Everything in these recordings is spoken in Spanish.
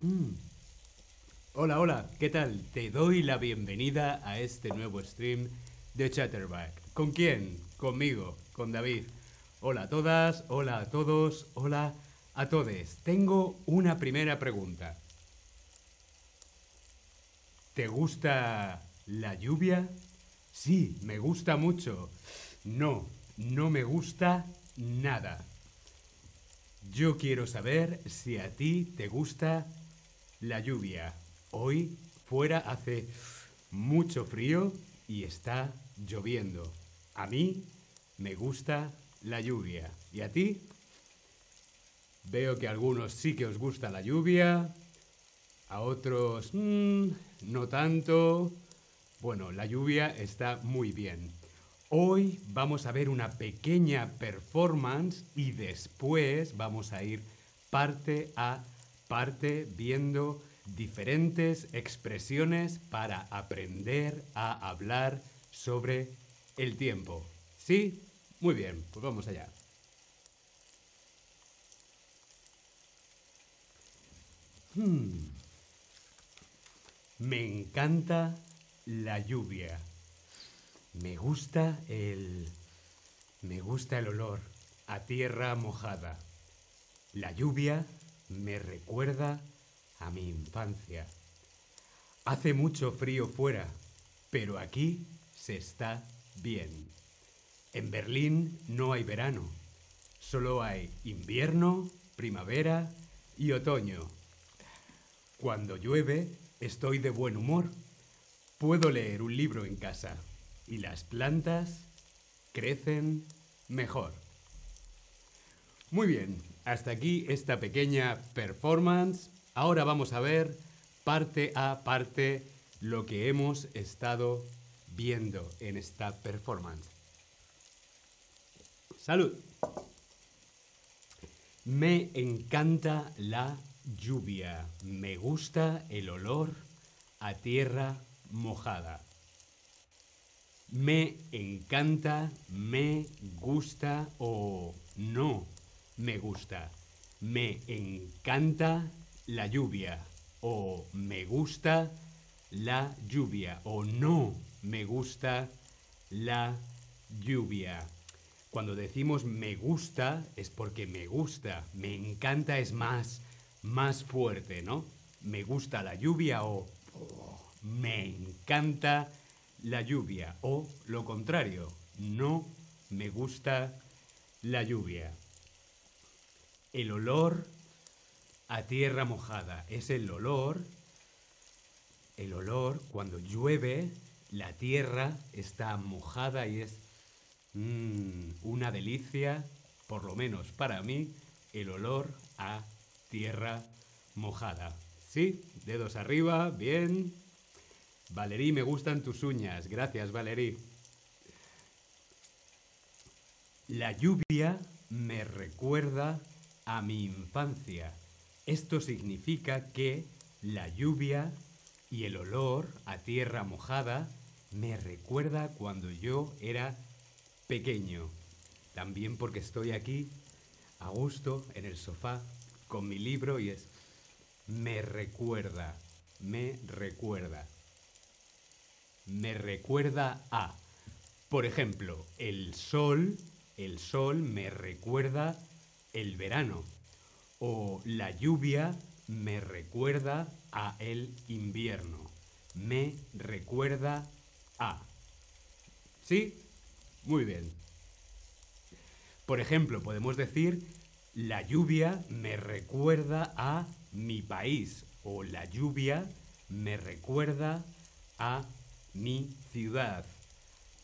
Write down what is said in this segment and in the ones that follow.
Mm. Hola, hola, ¿qué tal? Te doy la bienvenida a este nuevo stream de Chatterback. ¿Con quién? Conmigo, con David. Hola a todas, hola a todos, hola a todes. Tengo una primera pregunta. ¿Te gusta la lluvia? Sí, me gusta mucho. No, no me gusta nada. Yo quiero saber si a ti te gusta la lluvia. Hoy fuera hace mucho frío y está lloviendo. A mí me gusta la lluvia. ¿Y a ti? Veo que a algunos sí que os gusta la lluvia, a otros mm, no tanto. Bueno, la lluvia está muy bien. Hoy vamos a ver una pequeña performance y después vamos a ir parte a parte viendo diferentes expresiones para aprender a hablar sobre el tiempo. ¿Sí? Muy bien, pues vamos allá. Hmm. Me encanta la lluvia. Me gusta el... Me gusta el olor a tierra mojada. La lluvia me recuerda a mi infancia. Hace mucho frío fuera, pero aquí se está bien. En Berlín no hay verano, solo hay invierno, primavera y otoño. Cuando llueve estoy de buen humor. Puedo leer un libro en casa y las plantas crecen mejor. Muy bien, hasta aquí esta pequeña performance. Ahora vamos a ver parte a parte lo que hemos estado viendo en esta performance. Salud. Me encanta la lluvia. Me gusta el olor a tierra mojada. Me encanta, me gusta o no me gusta. Me encanta la lluvia o me gusta la lluvia o no me gusta la lluvia. Cuando decimos me gusta es porque me gusta, me encanta es más, más fuerte, ¿no? Me gusta la lluvia o me encanta la lluvia o lo contrario, no me gusta la lluvia. El olor a tierra mojada es el olor, el olor cuando llueve, la tierra está mojada y es mm, una delicia, por lo menos para mí, el olor a tierra mojada. ¿Sí? Dedos arriba, bien. Valerí, me gustan tus uñas. Gracias, Valerí. La lluvia me recuerda a mi infancia. Esto significa que la lluvia y el olor a tierra mojada me recuerda cuando yo era pequeño. También porque estoy aquí a gusto en el sofá con mi libro y es me recuerda, me recuerda me recuerda a, por ejemplo, el sol, el sol me recuerda el verano. O la lluvia me recuerda a el invierno. Me recuerda a. ¿Sí? Muy bien. Por ejemplo, podemos decir, la lluvia me recuerda a mi país. O la lluvia me recuerda a mi ciudad.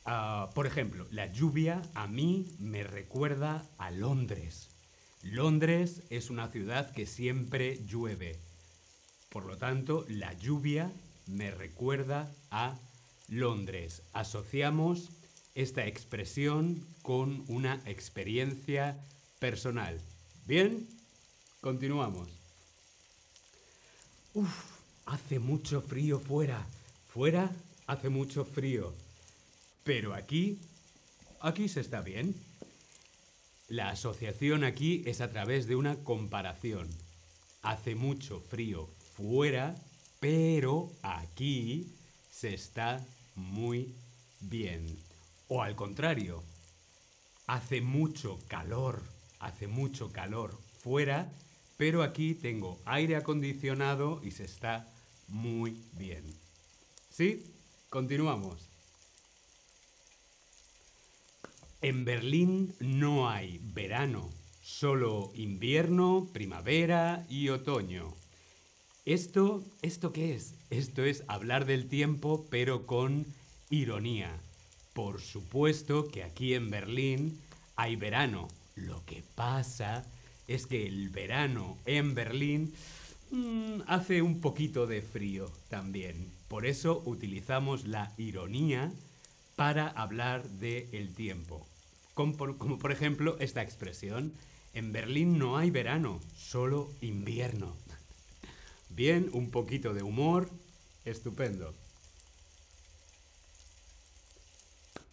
Ah, por ejemplo, la lluvia a mí me recuerda a Londres. Londres es una ciudad que siempre llueve. Por lo tanto, la lluvia me recuerda a Londres. Asociamos esta expresión con una experiencia personal. ¿Bien? Continuamos. Uf, hace mucho frío fuera. Fuera hace mucho frío. Pero aquí, aquí se está bien. La asociación aquí es a través de una comparación. Hace mucho frío fuera, pero aquí se está muy bien. O al contrario, hace mucho calor, hace mucho calor fuera, pero aquí tengo aire acondicionado y se está muy bien. ¿Sí? Continuamos. En Berlín no hay verano, solo invierno, primavera y otoño. Esto, ¿esto qué es? Esto es hablar del tiempo pero con ironía. Por supuesto que aquí en Berlín hay verano. Lo que pasa es que el verano en Berlín mm, hace un poquito de frío también. Por eso utilizamos la ironía para hablar del tiempo. Como como por ejemplo esta expresión. En Berlín no hay verano, solo invierno. Bien, un poquito de humor. Estupendo.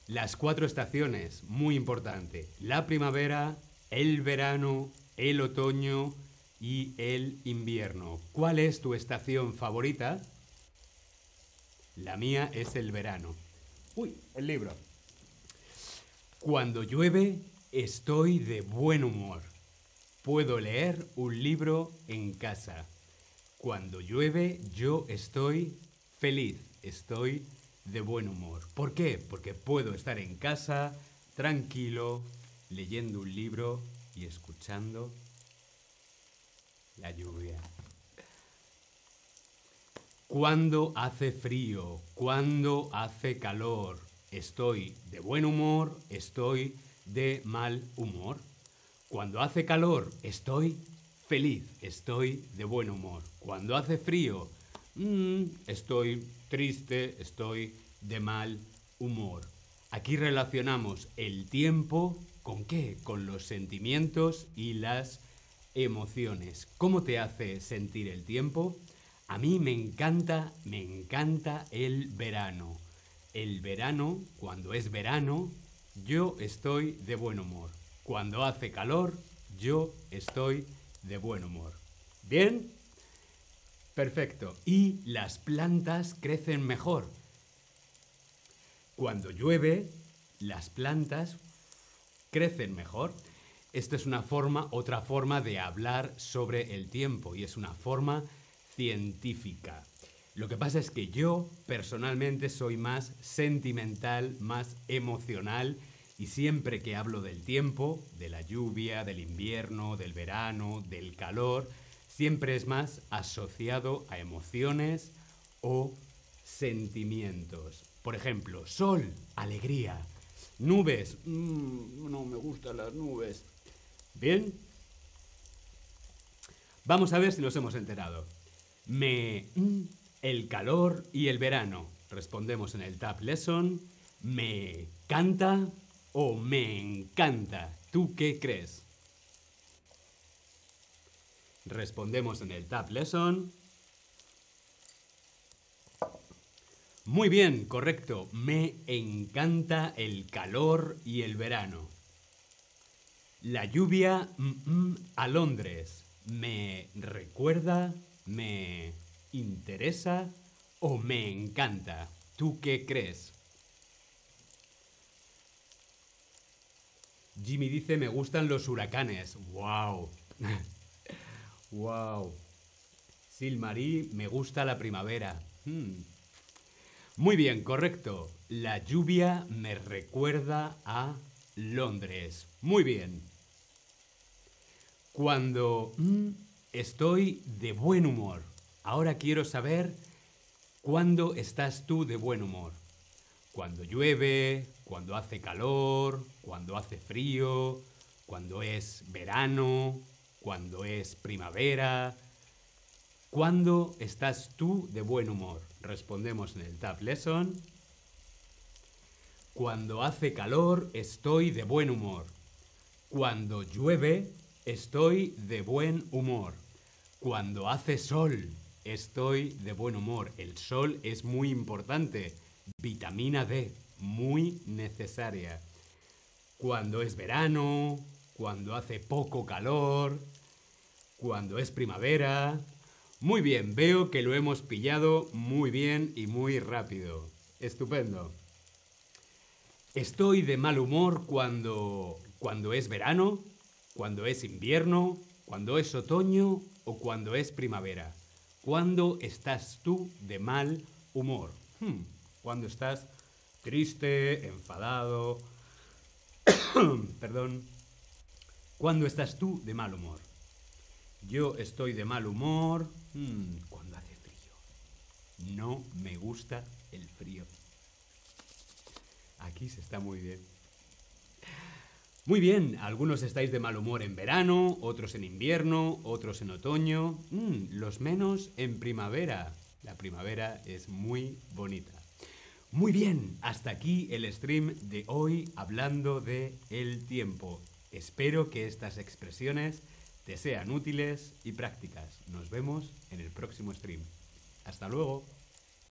Las cuatro estaciones, muy importante. La primavera, el verano, el otoño y el invierno. ¿Cuál es tu estación favorita? La mía es el verano. Uy, el libro. Cuando llueve, estoy de buen humor. Puedo leer un libro en casa. Cuando llueve yo estoy feliz, estoy de buen humor. ¿Por qué? Porque puedo estar en casa, tranquilo, leyendo un libro y escuchando la lluvia. Cuando hace frío, cuando hace calor, estoy de buen humor, estoy de mal humor. Cuando hace calor, estoy feliz, estoy de buen humor. Cuando hace frío, mm, estoy triste, estoy de mal humor. Aquí relacionamos el tiempo con qué? Con los sentimientos y las emociones. ¿Cómo te hace sentir el tiempo? A mí me encanta, me encanta el verano. El verano, cuando es verano, yo estoy de buen humor. Cuando hace calor, yo estoy de buen humor. ¿Bien? Perfecto. Y las plantas crecen mejor. Cuando llueve, las plantas crecen mejor. Esta es una forma, otra forma de hablar sobre el tiempo y es una forma científica. Lo que pasa es que yo personalmente soy más sentimental, más emocional y siempre que hablo del tiempo, de la lluvia, del invierno, del verano, del calor, siempre es más asociado a emociones o sentimientos. Por ejemplo, sol, alegría. Nubes, mm, no me gustan las nubes. Bien. Vamos a ver si nos hemos enterado. Me, mm, el calor y el verano. Respondemos en el Tab Lesson. Me canta, o me encanta. ¿Tú qué crees? Respondemos en el Tab Lesson. Muy bien, correcto. Me encanta el calor y el verano. La lluvia mm, mm, a Londres. ¿Me recuerda, me interesa o me encanta? ¿Tú qué crees? Jimmy dice, me gustan los huracanes. ¡Wow! ¡Wow! Silmarí, me gusta la primavera. Hmm. Muy bien, correcto. La lluvia me recuerda a Londres. Muy bien. Cuando mm, estoy de buen humor. Ahora quiero saber cuándo estás tú de buen humor. Cuando llueve, cuando hace calor, cuando hace frío, cuando es verano, cuando es primavera. ¿Cuándo estás tú de buen humor? Respondemos en el Tab Lesson. Cuando hace calor estoy de buen humor. Cuando llueve estoy de buen humor. Cuando hace sol estoy de buen humor. El sol es muy importante. Vitamina D muy necesaria. Cuando es verano, cuando hace poco calor, cuando es primavera, Muy bien, veo que lo hemos pillado muy bien y muy rápido. Estupendo. Estoy de mal humor cuando cuando es verano, cuando es invierno, cuando es otoño o cuando es primavera. ¿Cuándo estás tú de mal humor? Hmm, cuando estás triste, enfadado, perdón. ¿Cuándo estás tú de mal humor? Yo estoy de mal humor hmm, cuando hace frío. No me gusta el frío. Aquí se está muy bien. Muy bien, algunos estáis de mal humor en verano, otros en invierno, otros en otoño, mm, los menos en primavera. La primavera es muy bonita. Muy bien, hasta aquí el stream de hoy hablando de el tiempo. Espero que estas expresiones te sean útiles y prácticas. Nos vemos en el próximo stream. Hasta luego.